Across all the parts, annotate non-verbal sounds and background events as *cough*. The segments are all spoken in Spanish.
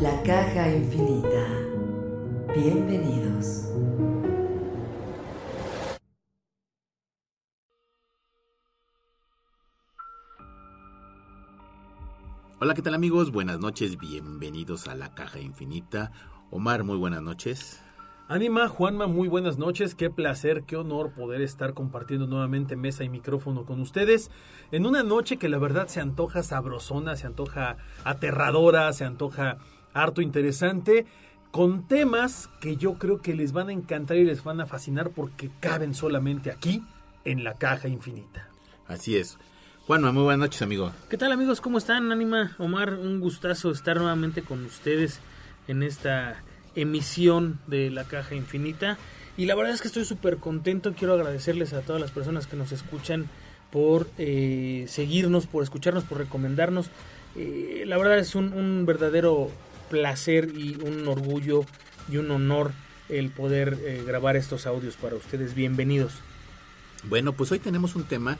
La caja infinita. Bienvenidos. Hola, ¿qué tal amigos? Buenas noches, bienvenidos a la caja infinita. Omar, muy buenas noches. Anima, Juanma, muy buenas noches. Qué placer, qué honor poder estar compartiendo nuevamente mesa y micrófono con ustedes en una noche que la verdad se antoja sabrosona, se antoja aterradora, se antoja harto interesante, con temas que yo creo que les van a encantar y les van a fascinar porque caben solamente aquí en la caja infinita. Así es. Juanma, muy buenas noches, amigo. ¿Qué tal, amigos? ¿Cómo están? Anima, Omar, un gustazo estar nuevamente con ustedes en esta emisión de la caja infinita. Y la verdad es que estoy súper contento. Quiero agradecerles a todas las personas que nos escuchan por eh, seguirnos, por escucharnos, por recomendarnos. Eh, la verdad es un, verdadero placer y un orgullo y un honor el poder eh, grabar estos audios para ustedes. Bienvenidos. Bueno, pues hoy tenemos un tema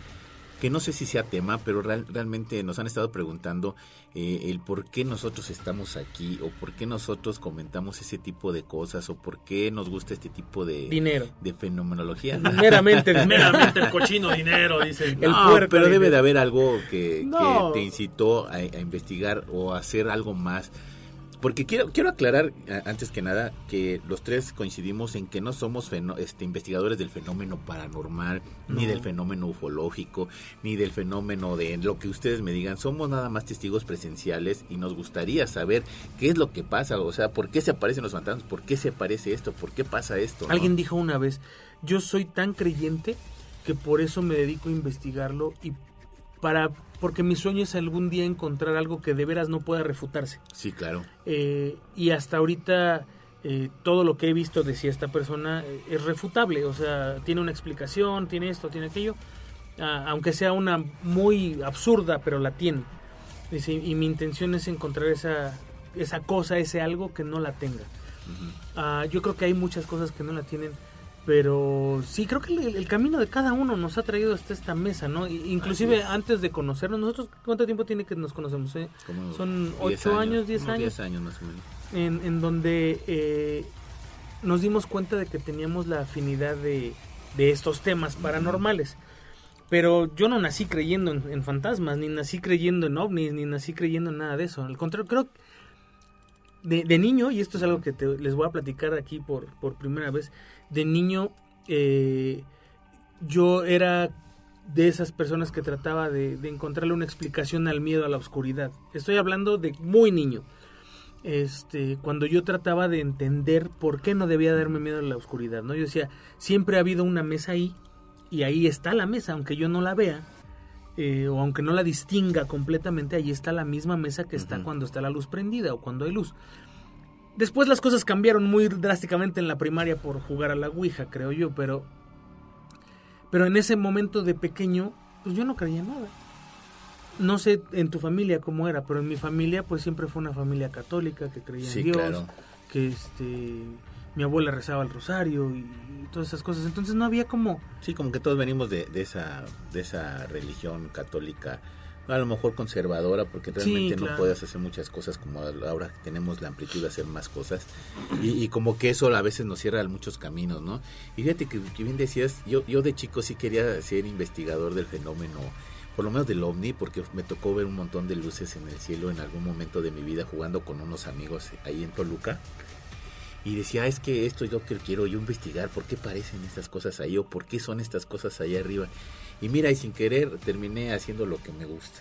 que no sé si sea tema, pero real, realmente nos han estado preguntando eh, el por qué nosotros estamos aquí o por qué nosotros comentamos ese tipo de cosas o por qué nos gusta este tipo de dinero de fenomenología. *laughs* Meramente, *laughs* meramente el cochino dinero, dicen. El no, puerco pero debe de haber algo que, no. que te incitó a, a investigar o a hacer algo más. Porque quiero, quiero aclarar, antes que nada, que los tres coincidimos en que no somos este, investigadores del fenómeno paranormal, no. ni del fenómeno ufológico, ni del fenómeno de lo que ustedes me digan. Somos nada más testigos presenciales y nos gustaría saber qué es lo que pasa, o sea, por qué se aparecen los fantasmas, por qué se aparece esto, por qué pasa esto. ¿no? Alguien dijo una vez, yo soy tan creyente que por eso me dedico a investigarlo y para porque mi sueño es algún día encontrar algo que de veras no pueda refutarse. Sí, claro. Eh, y hasta ahorita eh, todo lo que he visto decía esta persona eh, es refutable, o sea, tiene una explicación, tiene esto, tiene aquello, ah, aunque sea una muy absurda, pero la tiene. Dice, y mi intención es encontrar esa, esa cosa, ese algo que no la tenga. Uh -huh. ah, yo creo que hay muchas cosas que no la tienen pero sí creo que el, el, camino de cada uno nos ha traído hasta esta mesa, ¿no? Inclusive antes de conocernos, nosotros ¿cuánto tiempo tiene que nos conocemos? Eh? Son ocho años, diez años. Diez años más o menos. En, en donde eh, nos dimos cuenta de que teníamos la afinidad de, de estos temas paranormales. Pero yo no nací creyendo en, en, fantasmas, ni nací creyendo en ovnis, ni nací creyendo en nada de eso. Al contrario, creo de, de niño, y esto es algo que te, les voy a platicar aquí por, por primera vez, de niño eh, yo era de esas personas que trataba de, de, encontrarle una explicación al miedo a la oscuridad. Estoy hablando de muy niño. Este, cuando yo trataba de entender por qué no debía darme miedo a la oscuridad, ¿no? Yo decía, siempre ha habido una mesa ahí y ahí está la mesa, aunque yo no la vea. Eh, o aunque no la distinga completamente, ahí está la misma mesa que está uh -huh. cuando está la luz prendida o cuando hay luz. Después las cosas cambiaron muy drásticamente en la primaria por jugar a la Ouija, creo yo, pero pero en ese momento de pequeño, pues yo no creía nada. No sé en tu familia cómo era, pero en mi familia pues siempre fue una familia católica que creía sí, en Dios, claro. que este mi abuela rezaba el rosario y, y, todas esas cosas. Entonces no había como sí, como que todos venimos de, de esa de esa religión católica a lo mejor conservadora porque realmente sí, claro. no puedes hacer muchas cosas como ahora tenemos la amplitud de hacer más cosas y, y, como que eso a veces nos cierra muchos caminos, ¿no? Y fíjate que, que bien decías, yo, yo de chico sí quería ser investigador del fenómeno por lo menos del ovni, porque me tocó ver un montón de luces en el cielo en algún momento de mi vida jugando con unos amigos ahí en Toluca. Y decía, es que esto es lo que quiero yo investigar, ¿por qué parecen estas cosas ahí o por qué son estas cosas allá arriba? Y mira, y sin querer terminé haciendo lo que me gusta.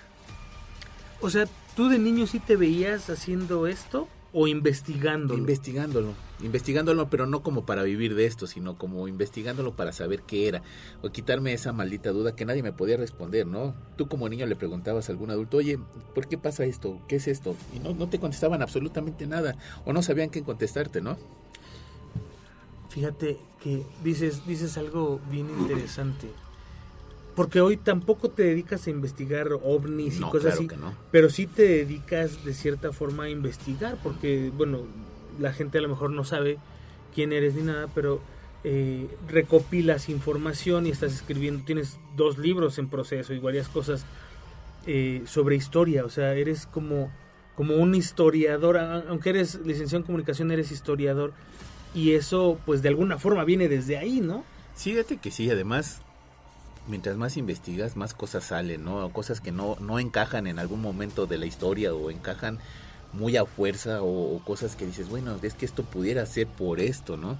O sea, ¿tú de niño sí te veías haciendo esto o investigándolo? Investigándolo, investigándolo, pero no como para vivir de esto, sino como investigándolo para saber qué era, o quitarme esa maldita duda que nadie me podía responder, ¿no? Tú como niño le preguntabas a algún adulto, oye, ¿por qué pasa esto? ¿Qué es esto? Y no, no te contestaban absolutamente nada, o no sabían qué contestarte, ¿no? Fíjate que dices, dices algo bien interesante. Porque hoy tampoco te dedicas a investigar ovnis y cosas así, pero sí te dedicas de cierta forma a investigar, porque, bueno, la gente a lo mejor no sabe quién eres ni nada, pero eh, recopilas información y estás escribiendo, tienes dos libros en proceso y varias cosas eh, sobre historia, o sea, eres como, como un historiador, aunque eres licenciado en comunicación, eres historiador, y eso pues de alguna forma viene desde ahí, ¿no? Sí, fíjate que sí, además mientras más investigas, más cosas salen, ¿no? Cosas que no, no encajan en algún momento de la historia o encajan muy a fuerza o, cosas que dices, bueno, es que esto pudiera ser por esto, ¿no?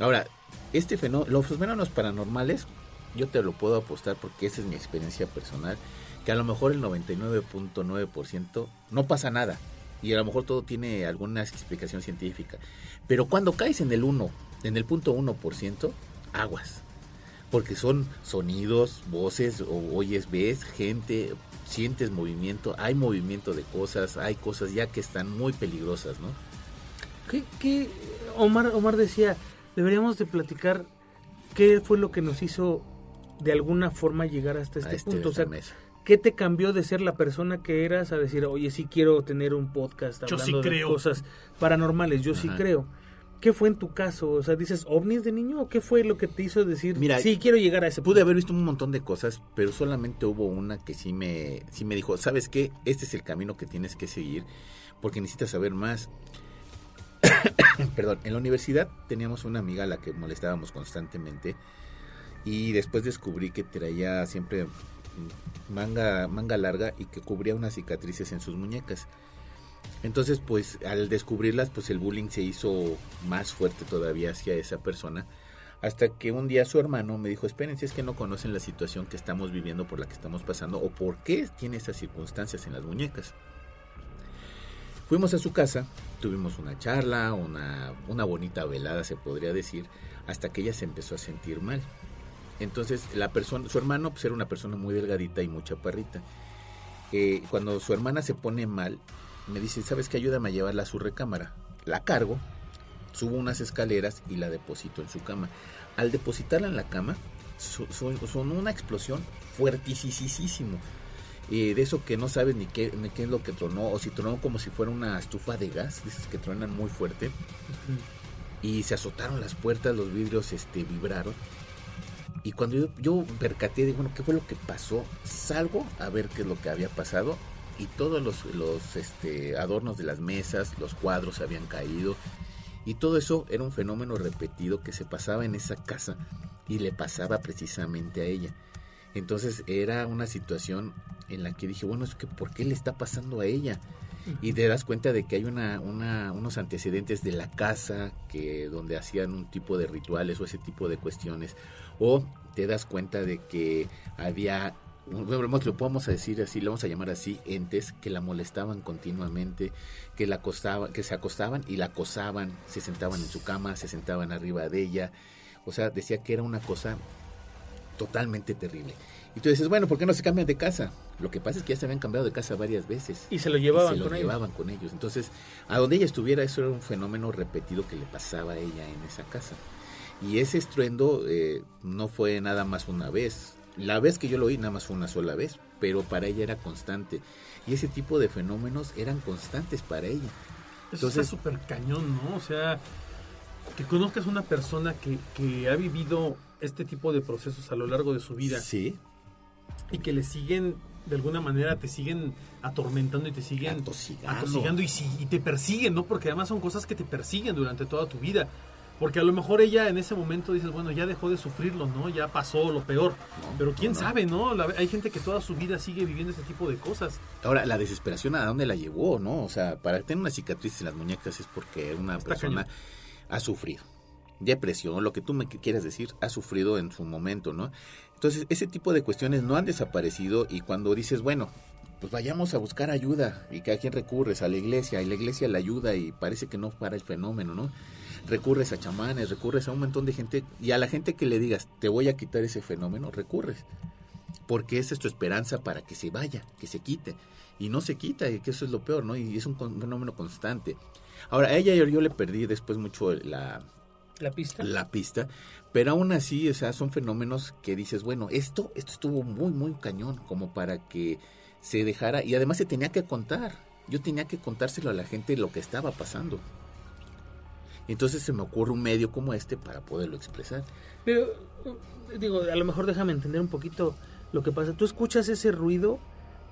Ahora, este fenómeno, los fenómenos paranormales, yo te lo puedo apostar porque esa es mi experiencia personal, que a lo mejor el 99.9% no pasa nada y a lo mejor todo tiene alguna explicación científica, pero cuando caes en el 1, en el punto 1%, aguas porque son sonidos, voces, o oyes, ves gente, sientes movimiento, hay movimiento de cosas, hay cosas ya que están muy peligrosas, ¿no? ¿Qué, Omar, Omar decía, deberíamos de platicar qué fue lo que nos hizo de alguna forma llegar hasta este, este punto. O sea, ¿qué te cambió de ser la persona que eras a decir, oye, sí quiero tener un podcast hablando de cosas paranormales? Yo sí creo. ¿Qué fue en tu caso? O sea, dices ovnis de niño o qué fue lo que te hizo decir, Mira, sí, quiero llegar a ese punto? Pude haber visto un montón de cosas, pero solamente hubo una que sí me, sí me dijo, ¿sabes qué? Este es el camino que tienes que seguir porque necesitas saber más. *coughs* Perdón, en la universidad teníamos una amiga a la que molestábamos constantemente y después descubrí que traía siempre manga, manga larga y que cubría unas cicatrices en sus muñecas. Entonces, pues al descubrirlas, pues el bullying se hizo más fuerte todavía hacia esa persona. Hasta que un día su hermano me dijo, esperen, si es que no conocen la situación que estamos viviendo, por la que estamos pasando, o por qué tiene esas circunstancias en las muñecas. Fuimos a su casa, tuvimos una charla, una, una bonita velada se podría decir, hasta que ella se empezó a sentir mal. Entonces, la persona, su hermano pues, era una persona muy delgadita y muy chaparrita. Eh, cuando su hermana se pone mal, me dice, ¿sabes qué? Ayúdame a llevarla a su recámara. La cargo, subo unas escaleras y la deposito en su cama. Al depositarla en la cama, son, una explosión fuertísimo. Eh, de eso que no sabes ni qué, ni qué es lo que tronó, o si tronó como si fuera una estufa de gas, dices que tronan muy fuerte. Y se azotaron las puertas, los vidrios este, vibraron. Y cuando yo, yo percaté de, bueno, ¿qué fue lo que pasó? Salgo a ver qué es lo que había pasado y todos los, este, adornos de las mesas, los cuadros habían caído y todo eso era un fenómeno repetido que se pasaba en esa casa y le pasaba precisamente a ella. Entonces era una situación en la que dije, bueno, es que ¿por qué le está pasando a ella? Y te das cuenta de que hay una, unos antecedentes de la casa que donde hacían un tipo de rituales o ese tipo de cuestiones. O te das cuenta de que había lo podemos decir así, lo vamos a llamar así, entes que la molestaban continuamente, que la acostaban, que se acostaban y la acosaban, se sentaban en su cama, se sentaban arriba de ella, o sea, decía que era una cosa totalmente terrible. Y tú dices, bueno, ¿por qué no se cambian de casa? Lo que pasa es que ya se habían cambiado de casa varias veces. Y se lo llevaban, se lo llevaban con ellos. Entonces, a donde ella estuviera, eso era un fenómeno repetido que le pasaba a ella en esa casa. Y ese estruendo eh, no fue nada más una vez, la vez que yo lo oí nada más fue una sola vez, pero para ella era constante. Y ese tipo de fenómenos eran constantes para ella. Eso Entonces, está súper cañón, ¿no? O sea, que conozcas una persona que, que ha vivido este tipo de procesos a lo largo de su vida. Sí. Y que le siguen, de alguna manera, te siguen atormentando y te siguen atosigando, atosigando y, y te persiguen, ¿no? Porque además son cosas que te persiguen durante toda tu vida Porque a lo mejor ella en ese momento dices, bueno, ya dejó de sufrirlo, ¿no? Ya pasó lo peor. Pero quién sabe, ¿no? La- hay gente que toda su vida sigue viviendo este tipo de cosas. Ahora, la desesperación a dónde la llevó, ¿no? O sea, para tener una cicatriz en las muñecas es porque una Está persona cañón. ha sufrido. Depresión, lo que tú me quieras decir, ha sufrido en su momento, ¿no? Entonces, ese tipo de cuestiones no han desaparecido y cuando dices, bueno, pues vayamos a buscar ayuda y cada quien recurres a la iglesia y la iglesia la ayuda y parece que no para el fenómeno, ¿no? Recurres a chamanes, recurres a un montón de gente y a la gente que le digas, te voy a quitar ese fenómeno, recurres. Porque esa es tu esperanza para que se vaya, que se quite. Y no se quita, y que eso es lo peor, ¿no? Y es un fenómeno constante. Ahora, a ella yo, yo le perdí después mucho la, La pista. la pista, pero aún así, o sea, son fenómenos que dices, bueno, esto, esto estuvo muy, muy cañón, como para que se dejara, y además se tenía que contar. Yo tenía que contárselo a la gente lo que estaba pasando. Entonces se me ocurre un medio como este para poderlo expresar. Pero, digo, a lo mejor déjame entender un poquito lo que pasa. Tú escuchas ese ruido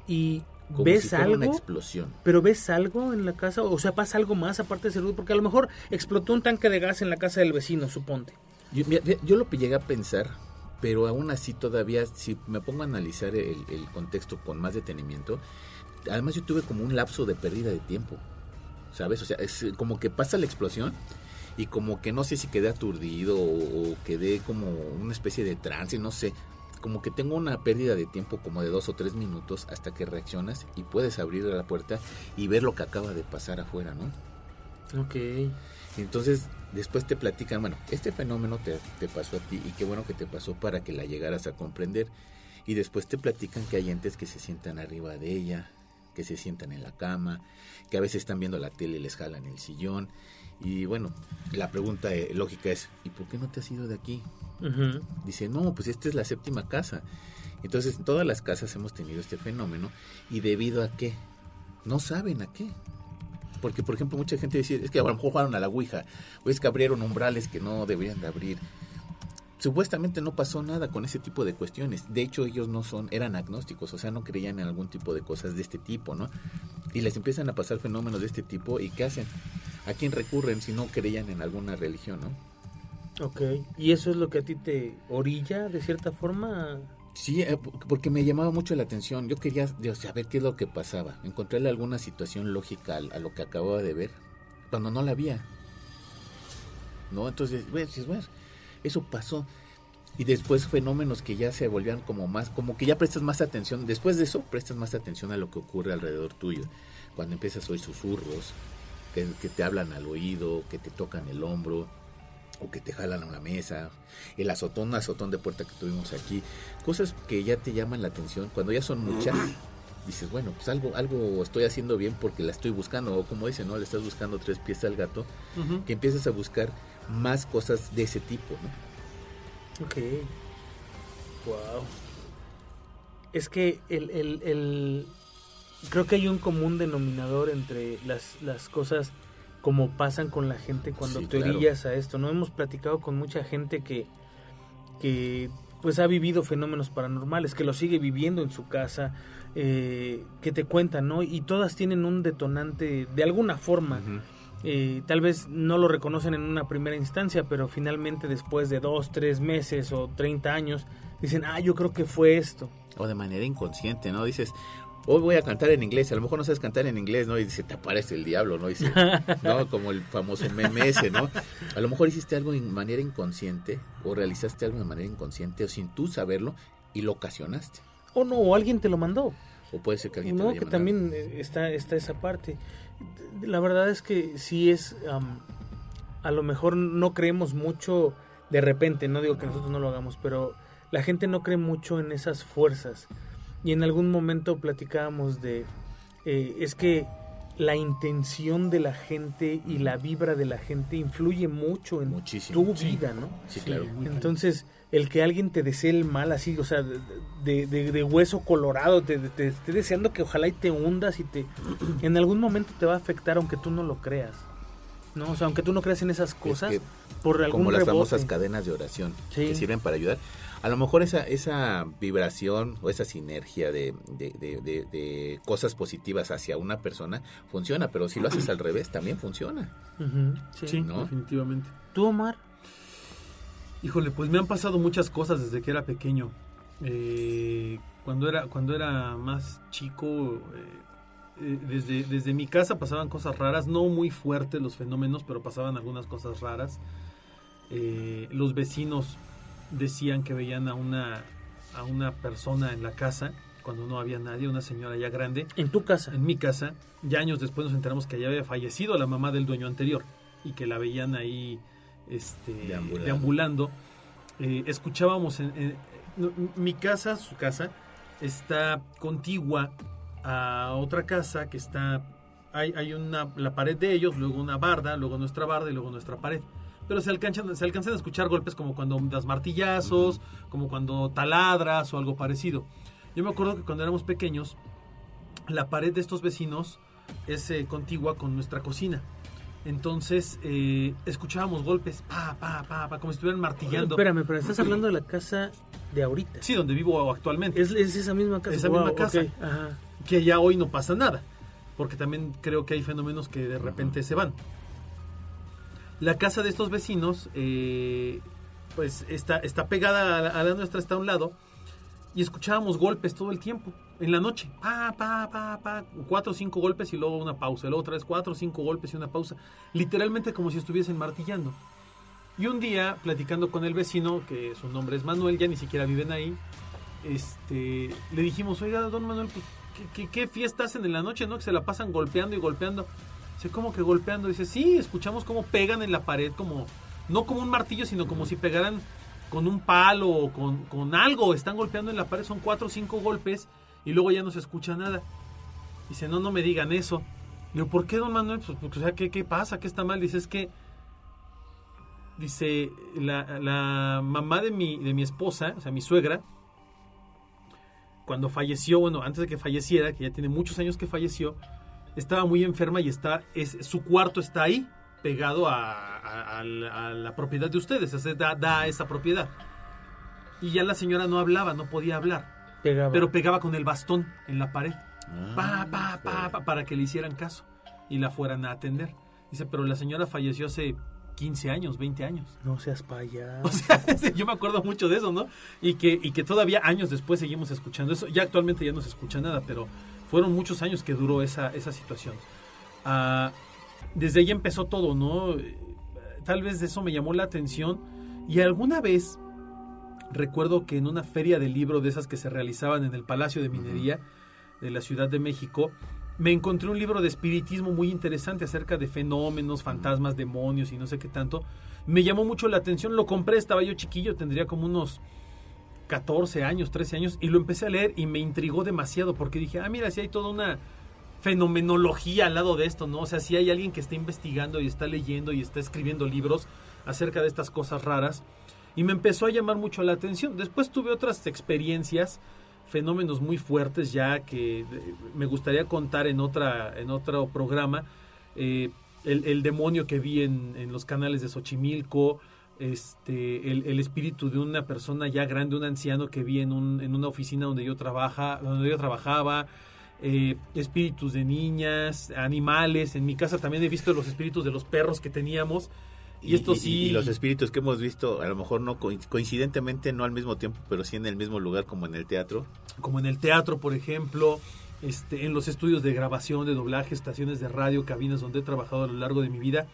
y Como ves si algo. una explosión. Pero ves algo en la casa, o sea, pasa algo más aparte de ese ruido, porque a lo mejor explotó un tanque de gas en la casa del vecino, suponte. Yo, mira, yo lo llegué a pensar, pero aún así todavía, si me pongo a analizar el, el contexto con más detenimiento, además yo tuve como un lapso de pérdida de tiempo, ¿sabes? O sea, es como que pasa la explosión y como que no sé si quedé aturdido o, o quedé como una especie de trance, no sé. Como que tengo una pérdida de tiempo como de dos o tres minutos hasta que reaccionas y puedes abrir la puerta y ver lo que acaba de pasar afuera, ¿no? Ok. Entonces después te platican, bueno, este fenómeno te, te pasó a ti y qué bueno que te pasó para que la llegaras a comprender. Y después te platican que hay entes que se sientan arriba de ella, que se sientan en la cama, que a veces están viendo la tele y les jalan el sillón. Y bueno, la pregunta eh, lógica es, ¿y por qué no te has ido de aquí? Ujú. Dice, no, pues esta es la séptima casa. Entonces, en todas las casas hemos tenido este fenómeno. ¿Y debido a qué? No saben a qué. Porque, por ejemplo, mucha gente dice, es que a lo mejor jugaron a la Ouija, o es que abrieron umbrales que no deberían de abrir. Supuestamente no pasó nada con ese tipo de cuestiones. De hecho, ellos no son, eran agnósticos, o sea, no creían en algún tipo de cosas de este tipo, ¿no? Y les empiezan a pasar fenómenos de este tipo, ¿y qué hacen? ¿A quién recurren si no creían en alguna religión, no? Ok. ¿Y eso es lo que a ti te orilla, de cierta forma? Sí, eh, porque me llamaba mucho la atención. Yo quería saber qué es lo que pasaba, encontrarle alguna situación lógica a, lo que acababa de ver, cuando no la había. ¿No? Entonces, dices, bueno, eso pasó. Y después fenómenos que ya se volvían como más, como que ya prestas más atención. Después de eso, prestas más atención a lo que ocurre alrededor tuyo. Cuando empiezas a oír susurros, que, que te hablan al oído, que te tocan el hombro, o que te jalan a una mesa, el azotón, azotón de puerta que tuvimos aquí, cosas que ya te llaman la atención, cuando ya son muchas, *clears throat* dices, bueno, pues algo, algo estoy haciendo bien porque la estoy buscando, o como dicen, ¿no? Le estás buscando tres pies al gato, que empiezas a buscar más cosas de ese tipo, ¿no? Ok. Wow. Es que el, el, el- creo que hay un común denominador entre las, las cosas como pasan con la gente cuando Sí, te claro. orillas a esto. No hemos platicado con mucha gente que, que pues ha vivido fenómenos paranormales, que lo sigue viviendo en su casa, eh, que te cuentan, ¿no? Y todas tienen un detonante de alguna forma. Eh, tal vez no lo reconocen en una primera instancia, pero finalmente después de dos, tres meses o 30 años, dicen, ah, yo creo que fue esto. O de manera inconsciente, ¿no? Dices, hoy voy a cantar en inglés, a lo mejor no sabes cantar en inglés, ¿no? Y dice, te aparece el diablo, ¿no? Dice, *laughs* ¿no? Como el famoso meme ese, ¿no? A lo mejor hiciste algo de manera inconsciente, o realizaste algo de manera inconsciente, o sin tú saberlo, y lo ocasionaste. O no, o alguien te lo mandó. O puede ser que alguien te lo que mandado. también eh, está, está esa parte. La verdad es que sí es, am, a lo mejor no creemos mucho de repente, no digo que nosotros no lo hagamos, pero la gente no cree mucho en esas fuerzas. Y en algún momento platicábamos de, eh, es que la intención de la gente y la vibra de la gente influye mucho en Muchísimo. tu vida, ¿no? Sí, claro. Entonces, el que alguien te desee el mal así, o sea, de, de- de- de hueso colorado, te, te- te esté deseando que ojalá y te hundas y te... *clears throat* En algún momento te va a afectar aunque tú no lo creas. ¿No? O sea, aunque tú no creas en esas cosas, que por algún como las rebote. famosas cadenas de oración Sí. que sirven para ayudar. A lo mejor esa, esa vibración o esa sinergia de, de, de, de cosas positivas hacia una persona funciona, pero si lo haces al revés también funciona. sí, definitivamente. ¿Tú, Omar? Híjole, pues me han pasado muchas cosas desde que era pequeño. Eh, cuando era cuando era más chico, eh, eh, desde, desde mi casa pasaban cosas raras, no muy fuertes los fenómenos, pero pasaban algunas cosas raras. los vecinos decían que veían a una a una persona en la casa cuando no había nadie, una señora ya grande. ¿En tu casa? En mi casa. Ya años después nos enteramos que ya había fallecido la mamá del dueño anterior y que la veían ahí este, deambulando. Eh, escuchábamos en, mi casa, su casa, está contigua a otra casa que está hay, hay una la pared de ellos, luego una barda, luego nuestra barda y luego nuestra pared. Pero se alcanzan, se alcanzan a escuchar golpes como cuando das martillazos, como cuando taladras o algo parecido. Yo me acuerdo que cuando éramos pequeños, la pared de estos vecinos es eh, contigua con nuestra cocina. Entonces eh, escuchábamos golpes, pa, pa, pa, pa, como si estuvieran martillando. Espérame, pero estás hablando de la casa de ahorita. Sí, donde vivo actualmente. Es, esa misma casa. Esa misma casa. Que ya hoy no pasa nada. Porque también creo que hay fenómenos que de repente se van. La casa de estos vecinos, eh, pues está, está pegada a la, nuestra, está a un lado. Y escuchábamos golpes todo el tiempo en la noche, pa, pa, pa, pa, cuatro o cinco golpes y luego una pausa. Luego otra vez cuatro o cinco golpes y una pausa. Literalmente como si estuviesen martillando. Y un día, platicando con el vecino, que su nombre es Manuel, ya ni siquiera viven ahí, este, le dijimos, oiga, don Manuel, pues, ¿qué, qué, fiesta hacen en la noche, no? Que se la pasan golpeando y golpeando. Dice, ¿cómo que golpeando? Dice, sí, escuchamos cómo pegan en la pared, como, no como un martillo, sino como si pegaran con un palo o con, con algo. Están golpeando en la pared, son cuatro o cinco golpes y luego ya no se escucha nada. Dice, no, no me digan eso. Digo, ¿por qué, don Manuel? Pues, o sea, ¿qué, ¿qué, pasa? ¿Qué está mal? Dice, es que, dice, la, la, mamá de mi, de mi esposa, o sea, mi suegra, cuando falleció, bueno, antes de que falleciera, que ya tiene muchos años que falleció, estaba muy enferma y está, es, su cuarto está ahí, pegado a, a, la propiedad de ustedes, o sea, da, da esa propiedad. Y ya la señora no hablaba, no podía hablar. Pero pegaba con el bastón en la pared. pa, pa, pa, pa, para que le hicieran caso y la fueran a atender. Dice, pero la señora falleció hace 15 años, 20 años. No seas payaso. *laughs* O sea, yo me acuerdo mucho de eso, ¿no? Y que, y que todavía años después seguimos escuchando eso. Ya actualmente ya no se escucha nada, pero fueron muchos años que duró esa, esa situación. Ah, desde ahí empezó todo, ¿no? Tal vez de eso me llamó la atención. Y alguna vez recuerdo que en una feria de libro de esas que se realizaban en el Palacio de Minería de la Ciudad de México, me encontré un libro de espiritismo muy interesante acerca de fenómenos, fantasmas, demonios y no sé qué tanto. Me llamó mucho la atención, lo compré, estaba yo chiquillo, tendría como unos 14 años, 13 años, y lo empecé a leer y me intrigó demasiado porque dije, ah, mira, si hay toda una fenomenología al lado de esto, ¿no? O sea, si hay alguien que está investigando y está leyendo y está escribiendo libros acerca de estas cosas raras y me empezó a llamar mucho la atención. Después tuve otras experiencias, fenómenos muy fuertes ya que eh, me gustaría contar en, otra, en otro programa. Eh, el, demonio que vi en, los canales de Xochimilco, este, el, espíritu de una persona ya grande, un anciano que vi en, un, en una oficina donde yo, trabaja, donde yo trabajaba, eh, espíritus de niñas, animales. En mi casa también he visto los espíritus de los perros que teníamos. Y, esto sí. Y, los espíritus que hemos visto, a lo mejor no coincidentemente, no al mismo tiempo, pero sí en el mismo lugar, como en el teatro. Como en el teatro, por ejemplo, este, en los estudios de grabación, de doblaje, estaciones de radio, cabinas donde he trabajado a lo largo de mi vida,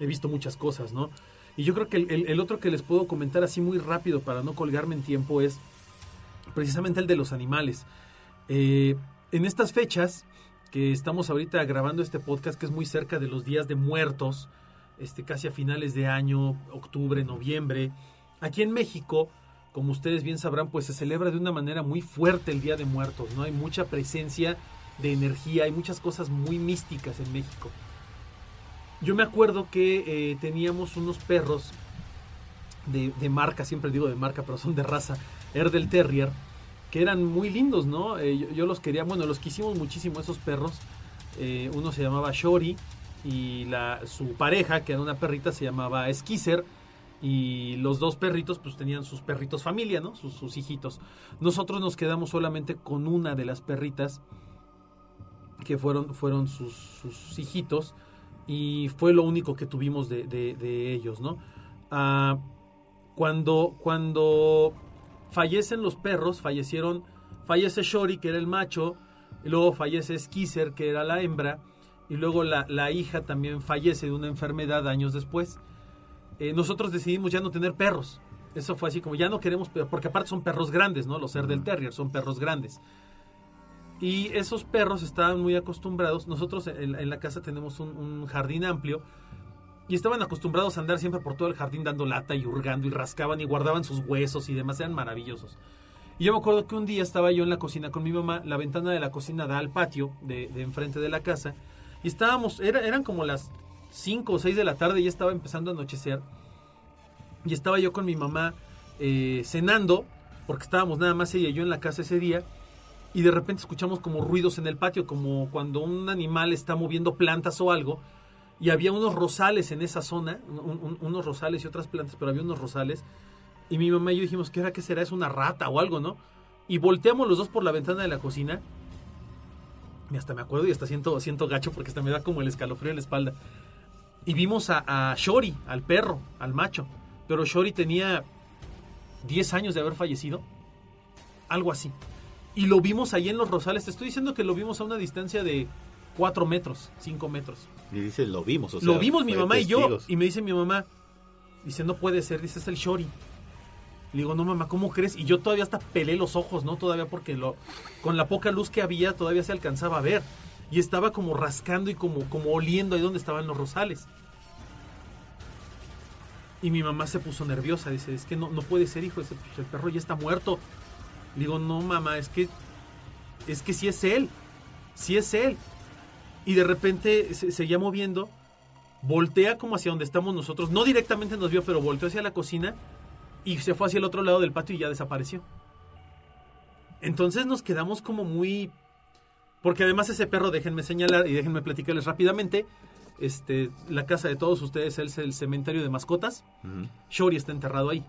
he visto muchas cosas, ¿no? Y yo creo que el, otro que les puedo comentar así muy rápido para no colgarme en tiempo es precisamente el de los animales. Eh, en estas fechas que estamos ahorita grabando este podcast, que es muy cerca de los días de muertos, este, casi a finales de año, octubre, noviembre. Aquí en México, como ustedes bien sabrán, pues se celebra de una manera muy fuerte el Día de Muertos, ¿no? Hay mucha presencia de energía, hay muchas cosas muy místicas en México. Yo me acuerdo que eh, teníamos unos perros de, marca, siempre digo de marca, pero son de raza, Erdel Terrier, que eran muy lindos, ¿no? Eh, yo, los quería, bueno, los quisimos muchísimo esos perros. Eh, uno se llamaba Shori, y su pareja, que era una perrita, se llamaba Esquiser. y los dos perritos pues tenían sus perritos familia, ¿no? Sus, hijitos. Nosotros nos quedamos solamente con una de las perritas que fueron, fueron sus hijitos y fue lo único que tuvimos de, de- de ellos, ¿no? Ah, cuando, cuando fallecen los perros, fallecieron, fallece Shori, que era el macho, y luego fallece Skisser, que era la hembra, y luego la, la hija también fallece de una enfermedad años después. Eh, nosotros decidimos ya no tener perros. Eso fue así como ya no queremos, porque aparte son perros grandes, ¿no? Los ser del terrier son perros grandes. Y esos perros estaban muy acostumbrados. Nosotros en, la casa tenemos un, jardín amplio. Y estaban acostumbrados a andar siempre por todo el jardín dando lata y hurgando y rascaban y guardaban sus huesos y demás. Eran maravillosos. Y yo me acuerdo que un día estaba yo en la cocina con mi mamá. La ventana de la cocina da al patio de, enfrente de la casa. Y estábamos, era, eran como las 5 o 6 de la tarde ya estaba empezando a anochecer. Y estaba yo con mi mamá eh, cenando, porque estábamos nada más ella y yo en la casa ese día. Y de repente escuchamos como ruidos en el patio, como cuando un animal está moviendo plantas o algo. Y había unos rosales en esa zona, un- un- unos rosales y otras plantas, pero había unos rosales. Y mi mamá y yo dijimos, ¿qué era? ¿Qué será? ¿Es una rata o algo, no? Y volteamos los dos por la ventana de la cocina. Y hasta me acuerdo y hasta siento, siento gacho porque hasta me da como el escalofrío en la espalda. Y vimos a, a Shori, al perro, al macho. Pero Shori tenía 10 años de haber fallecido. Algo así. Y lo vimos ahí en los rosales. Te estoy diciendo que lo vimos a una distancia de 4 metros, 5 metros. Y dice, lo vimos. O sea, lo vimos mi mamá y yo. Y me dice mi mamá, dice, no puede ser, dice, es el Shori. Le digo, no mamá, ¿cómo crees? Y yo todavía hasta pelé los ojos, ¿no? Todavía porque lo, con la poca luz que había todavía se alcanzaba a ver. Y estaba como rascando y como, como oliendo ahí donde estaban los rosales. Y mi mamá se puso nerviosa, dice, es que no, no puede ser, hijo, ese- pues, el perro ya está muerto. Le digo, no mamá, es que, es que sí es él, sí es él. Y de repente se seguía moviendo, voltea como hacia donde estamos nosotros, no directamente nos vio, pero volteó hacia la cocina y se fue hacia el otro lado del patio y ya desapareció. Entonces nos quedamos como muy... Porque además ese perro, déjenme señalar y déjenme platicarles rápidamente, este, la casa de todos ustedes es el cementerio de mascotas. Ujú. Shori está enterrado ahí.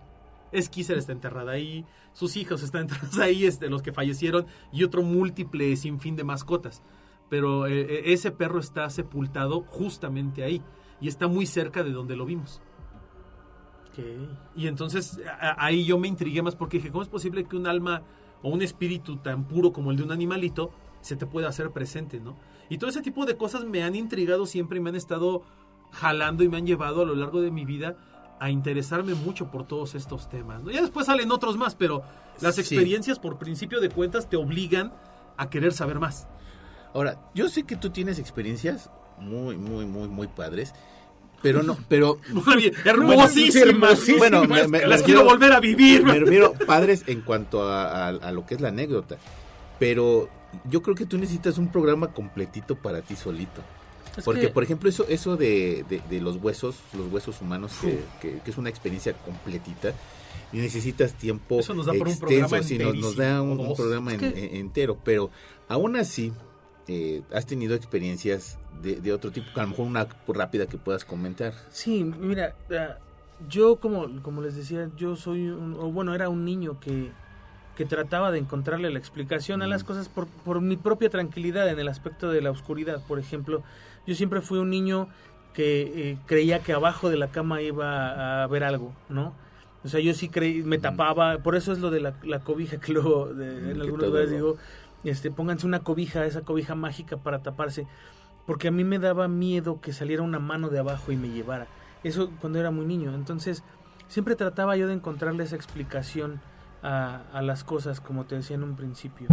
Esquiser está enterrada ahí. Sus hijos están *laughs* enterrados ahí, este, los que fallecieron. Y otro múltiple sinfín de mascotas. Pero eh, eh, ese perro está sepultado justamente ahí. Y está muy cerca de donde lo vimos. Y entonces a- ahí yo me intrigué más porque dije, ¿cómo es posible que un alma o un espíritu tan puro como el de un animalito se te pueda hacer presente, ¿no? Y todo ese tipo de cosas me han intrigado siempre y me han estado jalando y me han llevado a lo largo de mi vida a interesarme mucho por todos estos temas. ¿no? Ya después salen otros más, pero las Sí. experiencias por principio de cuentas te obligan a querer saber más. Ahora, yo sé que tú tienes experiencias muy, muy, muy, muy padres. Pero no, pero *laughs* Hermosísimas. hermosísimas. Bueno, me- me- las me quiero volver a vivir. me refiero padres en cuanto a, a- a lo que es la anécdota. Pero yo creo que tú necesitas un programa completito para ti solito. Es Porque, que- por ejemplo, eso, eso de, de- de los huesos, los huesos humanos, que, que- que es una experiencia completita, y necesitas tiempo Eso nos da para un extenso, programa sí, nos, nos da un, un programa en- en- entero, pero aún así eh, has tenido experiencias de, de otro tipo, a lo mejor una rápida que puedas comentar. Sí, mira, ah, yo como, como les decía, yo soy, un, o bueno, era un niño que, que trataba de encontrarle la explicación a las cosas por, por mi propia tranquilidad en el aspecto de la oscuridad. Por ejemplo, yo siempre fui un niño que eh, creía que abajo de la cama iba a haber algo, ¿no? O sea, yo sí creí, me tapaba, por eso es lo de la, la cobija que luego de- Mm, en algunos lugares digo, este, pónganse una cobija, esa cobija mágica para taparse, porque a mí me daba miedo que saliera una mano de abajo y me llevara. Eso cuando era muy niño. Entonces, siempre trataba yo de encontrarle esa explicación a, a las cosas, como te decía en un principio.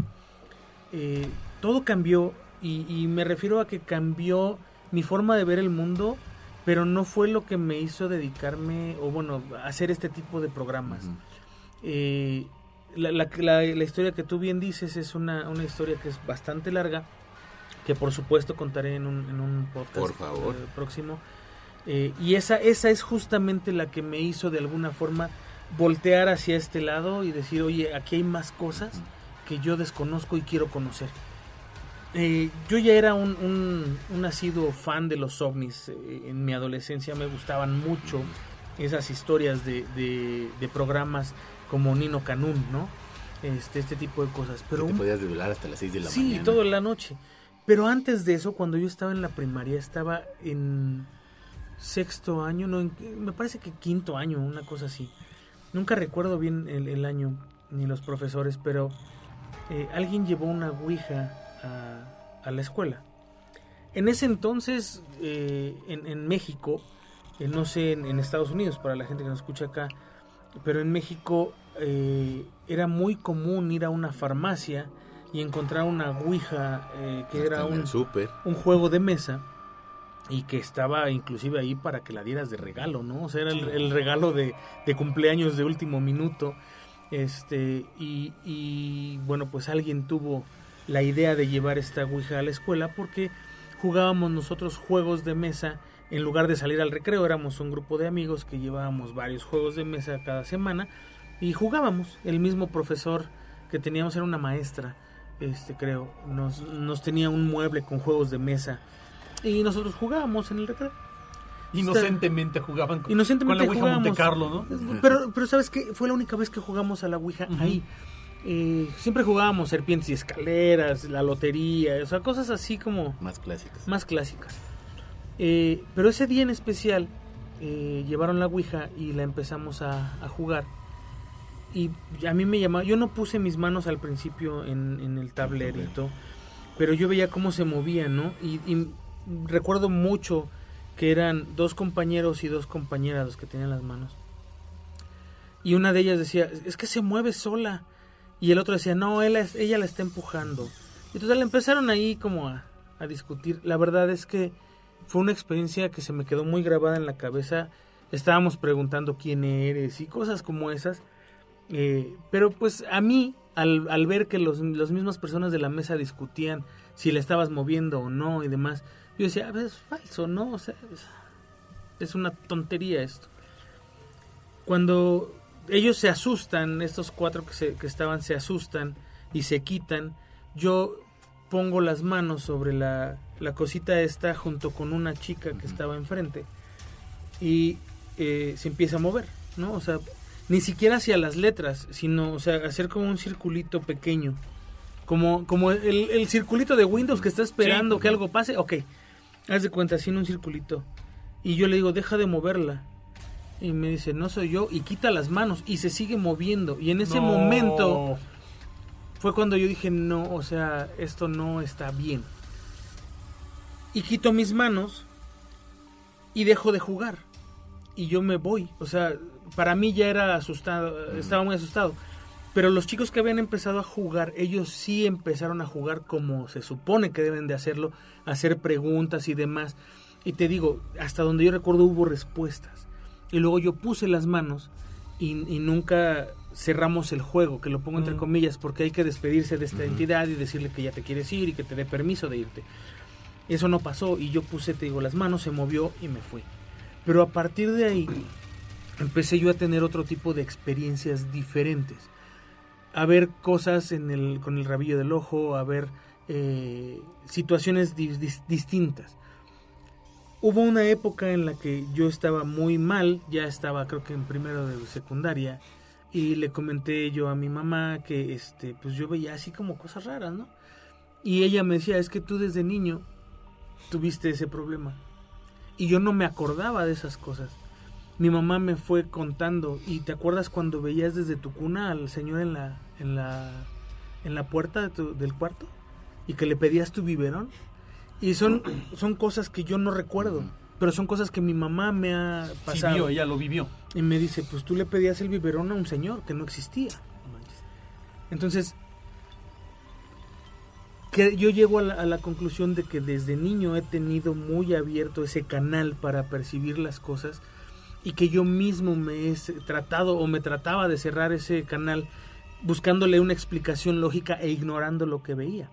Eh, todo cambió y, y me refiero a que cambió mi forma de ver el mundo, pero no fue lo que me hizo dedicarme, o bueno, hacer este tipo de programas. Eh, la, la- la- la historia que tú bien dices es una, una historia que es bastante larga, que por supuesto contaré en un, en un podcast Por favor. eh, próximo. Eh, y esa, esa es justamente la que me hizo de alguna forma voltear hacia este lado y decir, oye, aquí hay más cosas que yo desconozco y quiero conocer. Eh, yo ya era un, un, un asiduo fan de los ovnis. eh, en mi adolescencia me gustaban mucho. esas historias de, de, de programas como Nino Canún, ¿no? Este, este tipo de cosas. Pero te un- podías desvelar hasta las 6 de la sí, mañana. toda la noche. Pero antes de eso, cuando yo estaba en la primaria, estaba en sexto año, no, en- me parece que quinto año, una cosa así. Nunca recuerdo bien el, el año ni los profesores, pero eh, alguien llevó una ouija a, a la escuela. En ese entonces, eh, en, en México, eh, no sé en, en Estados Unidos, para la gente que nos escucha acá, pero en México eh, era muy común ir a una farmacia y encontrar una ouija que Hasta era un, el súper. un juego de mesa y que estaba inclusive ahí para que la dieras de regalo, ¿no? O sea, era el, el regalo de, de cumpleaños de último minuto. Este, y, y, bueno, pues alguien tuvo la idea de llevar esta Ouija a la escuela porque jugábamos nosotros juegos de mesa en lugar de salir al recreo, éramos un grupo de amigos que llevábamos varios juegos de mesa cada semana y jugábamos. El mismo profesor que teníamos era una maestra, este creo, nos, nos tenía un mueble con juegos de mesa y nosotros jugábamos en el recreo. Inocentemente jugaban con, Inocentemente con la Ouija jugábamos. Monte Carlo, ¿no? Pero, pero ¿sabes qué? Fue la única vez que jugamos a la Ouija ahí. Eh, siempre jugábamos serpientes y escaleras, la lotería, o sea, cosas así como Más clásicas. más clásicas. Eh, pero ese día en especial eh, llevaron la Ouija y la empezamos a, a jugar. Y a mí me llamaba, yo no puse mis manos al principio en, en el tablerito, pero yo veía cómo se movían, ¿no? Y, y recuerdo mucho que eran dos compañeros y dos compañeras los que tenían las manos. Y una de ellas decía, es que se mueve sola. Y el otro decía, no, él es- ella la está empujando. Y entonces empezaron ahí como a, discutir. La verdad es que fue una experiencia que se me quedó muy grabada en la cabeza. Estábamos preguntando quién eres y cosas como esas. Eh, pero pues a mí, al, ver que los, las mismas personas de la mesa discutían si la estabas moviendo o no y demás, yo decía, "Ah, pues, es falso, ¿no? O sea, es, es una tontería esto. Cuando ellos se asustan, estos cuatro que, se- que estaban se asustan y se quitan, yo pongo las manos sobre la, la cosita esta junto con una chica que estaba enfrente y eh, se empieza a mover, ¿no? O sea, ni siquiera hacia las letras, sino, o sea, hacer como un circulito pequeño. Como, como el, el circulito de Windows que está esperando Sí. que algo pase. Ok, haz de cuenta, así en un circulito. Y yo le digo, deja de moverla. Y me dice, no soy yo. Y quita las manos y se sigue moviendo. Y en ese No. momento fue cuando yo dije, no, o sea, esto no está bien. Y quito mis manos y dejo de jugar. Y yo me voy. O sea, para mí ya era asustado, estaba muy asustado. Pero los chicos que habían empezado a jugar, ellos sí empezaron a jugar como se supone que deben de hacerlo, hacer preguntas y demás. Y te digo, hasta donde yo recuerdo hubo respuestas. Y luego yo puse las manos y, y nunca cerramos el juego, que lo pongo entre comillas, porque hay que despedirse de esta entidad y decirle que ya te quieres ir y que te dé permiso de irte. Eso no pasó y yo puse, te digo, las manos, se movió y me fui. Pero a partir de ahí empecé yo a tener otro tipo de experiencias diferentes. A ver cosas en el, con el rabillo del ojo, a ver eh, situaciones dis- dis- distintas. Hubo una época en la que yo estaba muy mal, ya estaba creo que en primero de secundaria, y le comenté yo a mi mamá que este, pues yo veía así como cosas raras, ¿no? Y ella me decía, es que tú desde niño tuviste ese problema. Y yo no me acordaba de esas cosas. Mi mamá me fue contando, y te acuerdas cuando veías desde tu cuna al señor en la, en la, en la puerta del cuarto y que le pedías tu biberón. Y son, son cosas que yo no recuerdo, pero son cosas que mi mamá me ha Sí pasado. vio, ella lo vivió. Y me dice, pues tú le pedías el biberón a un señor que no existía. Entonces, que yo llego a la, a la conclusión de que desde niño he tenido muy abierto ese canal para percibir las cosas y que yo mismo me he tratado o me trataba de cerrar ese canal buscándole una explicación lógica e ignorando lo que veía.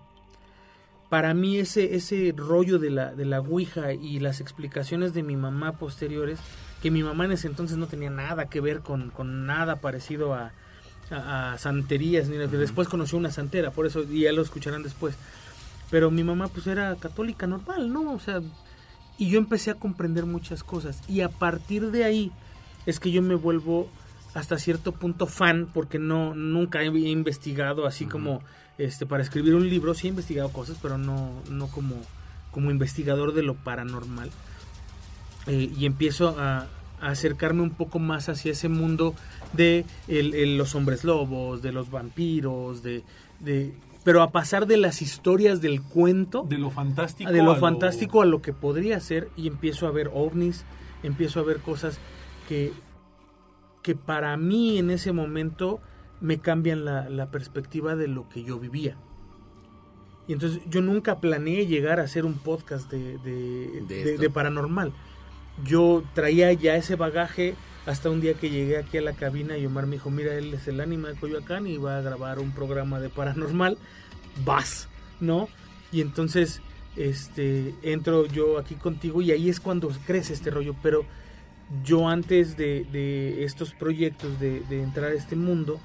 Para mí ese, ese rollo de la, de la Ouija y las explicaciones de mi mamá posteriores, que mi mamá en ese entonces no tenía nada que ver con, con nada parecido a, a, a santerías, ni nada, que después conoció una santera, por eso y ya lo escucharán después. Pero mi mamá pues era católica normal, ¿no? O sea, y yo empecé a comprender muchas cosas y a partir de ahí es que yo me vuelvo hasta cierto punto fan porque no nunca he investigado así como este para escribir un libro sí he investigado cosas pero no no como como investigador de lo paranormal eh, y empiezo a, a acercarme un poco más hacia ese mundo de el- el- los hombres lobos, de los vampiros, de, de- pero a pasar de las historias del cuento, De lo fantástico. de lo a fantástico a lo que podría ser, y empiezo a ver ovnis, empiezo a ver cosas que, que para mí en ese momento me cambian la, la perspectiva de lo que yo vivía. Y entonces yo nunca planeé llegar a hacer un podcast de, de- De de paranormal. Yo traía ya ese bagaje hasta un día que llegué aquí a la cabina y Omar me dijo, mira, él es el ánima de Coyoacán y va a grabar un programa de paranormal. Vas, ¿no? Y entonces este entro yo aquí contigo y ahí es cuando crece este rollo. Pero yo antes de, de estos proyectos, de, de entrar a este mundo,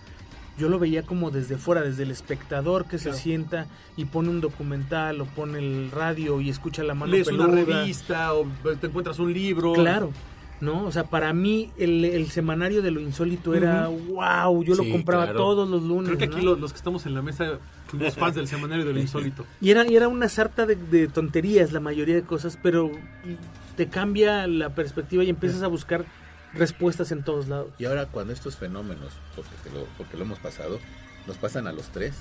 yo lo veía como desde fuera, desde el espectador que Claro. se sienta y pone un documental o pone el radio y escucha la mano Lees una revista o te encuentras un libro. Claro, ¿no? O sea, para mí el, el semanario de lo insólito era wow, yo Sí, lo compraba claro. todos los lunes. Creo que aquí ¿no? los, los que estamos en la mesa fuimos fans del semanario de lo insólito. *laughs* Y era, y era una sarta de, de tonterías la mayoría de cosas, pero te cambia la perspectiva y empiezas a buscar respuestas en todos lados. Y ahora cuando estos fenómenos, porque, te lo, porque lo hemos pasado, nos pasan a los tres,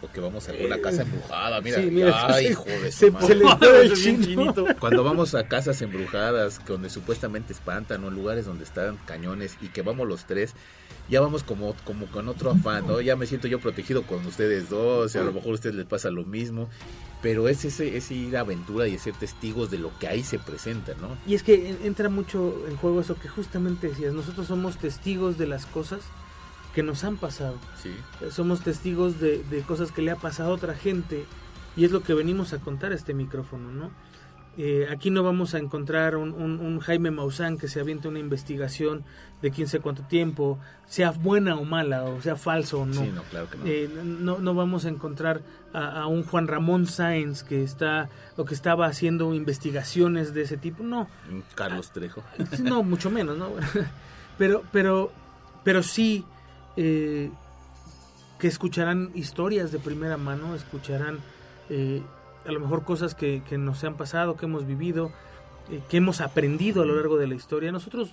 porque vamos a alguna casa embrujada, mira, Sí, mira, ay, se- hijo de se- madre. se le el. *laughs* Cuando vamos a casas embrujadas, donde supuestamente espantan, o lugares donde están cañones, y que vamos los tres, ya vamos como, como con otro afán, ¿no? Ya me siento yo protegido con ustedes dos, y a lo mejor a ustedes les pasa lo mismo, pero es ese, ese ir a aventura y ser testigos de lo que ahí se presenta, ¿no? Y es que en- entra mucho en juego eso que justamente decías, nosotros somos testigos de las cosas que nos han pasado. Sí. Eh, Somos testigos de, de cosas que le ha pasado a otra gente y es lo que venimos a contar a este micrófono, ¿no? Eh, aquí no vamos a encontrar un, un- un Jaime Maussan que se aviente una investigación de quién sé cuánto tiempo, sea buena o mala, o sea falso o no. Sí, no, claro que no. Eh, no, no vamos a encontrar a, a un Juan Ramón Sáenz que está o que estaba haciendo investigaciones de ese tipo, no, Carlos Trejo. no mucho menos, ¿no? *laughs* pero, pero, pero sí eh, que escucharán historias de primera mano, escucharán eh, a lo mejor cosas que, que nos han pasado, que hemos vivido, eh, que hemos aprendido a lo largo de la historia. Nosotros,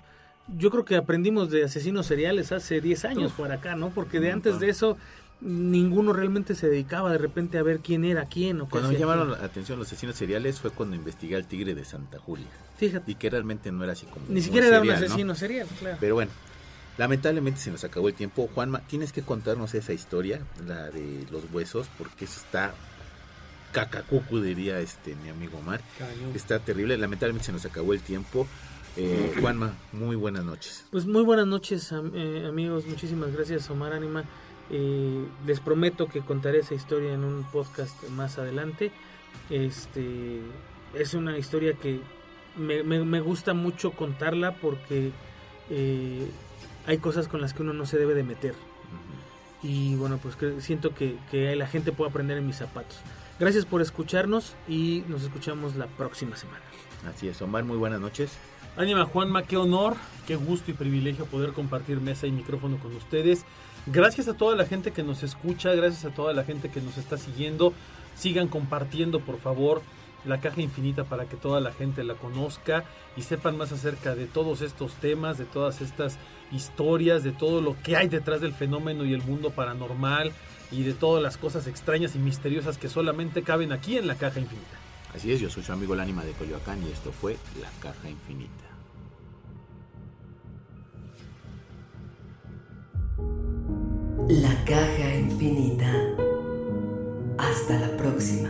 yo creo que aprendimos de asesinos seriales hace 10 años por acá, ¿no? Porque de antes de eso ninguno realmente se dedicaba de repente a ver quién era quién o qué Cuando me llamaron la atención los asesinos seriales fue cuando investigué al tigre de Santa Julia. Fíjate, Y que realmente no era así como. ni siquiera era un asesino serial, claro. Pero bueno, lamentablemente se nos acabó el tiempo. Juanma, tienes que contarnos esa historia, la de los huesos, porque eso está cacacucu, diría este mi amigo Omar. Cañón. Está terrible. Lamentablemente se nos acabó el tiempo. Eh, *clears throat* Juanma, muy buenas noches. Pues muy buenas noches am- eh, amigos, muchísimas gracias Omar Anima. Eh, les prometo que contaré esa historia en un podcast más adelante. Este es una historia que me, me- me gusta mucho contarla porque eh, hay cosas con las que uno no se debe de meter. Y bueno, pues que siento que, que la gente puede aprender en mis zapatos. Gracias por escucharnos y nos escuchamos la próxima semana. Así es, Omar, muy buenas noches. Ánima Juanma, qué honor, qué gusto y privilegio poder compartir mesa y micrófono con ustedes. Gracias a toda la gente que nos escucha, gracias a toda la gente que nos está siguiendo. Sigan compartiendo, por favor, la caja infinita para que toda la gente la conozca y sepan más acerca de todos estos temas, de todas estas historias, de todo lo que hay detrás del fenómeno y el mundo paranormal y de todas las cosas extrañas y misteriosas que solamente caben aquí en la caja infinita. Así es, yo soy su amigo el ánima de Coyoacán y esto fue La Caja Infinita. La caja infinita. Hasta la próxima.